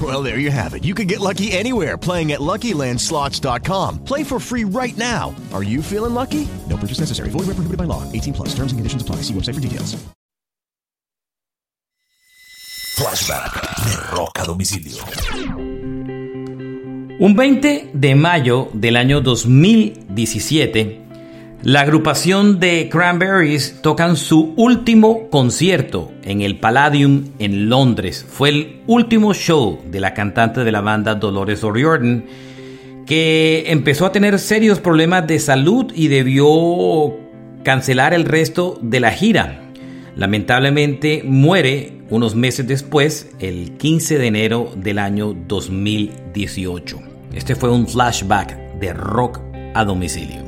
Well, there you have it. You can get lucky anywhere playing at LuckyLandSlots.com. Play for free right now. Are you feeling lucky? No purchase necessary. Void where prohibited by law. 18 plus. Terms and conditions apply. See website for details. Flashback de Rock Domicilio. Un 20 de mayo del año 2017, la agrupación de Cranberries tocan su último concierto en el Palladium en Londres. Fue el último show de la cantante de la banda Dolores O'Riordan, que empezó a tener serios problemas de salud y debió cancelar el resto de la gira. Lamentablemente muere unos meses después, el 15 de enero del año 2018. Este fue un flashback de rock a domicilio.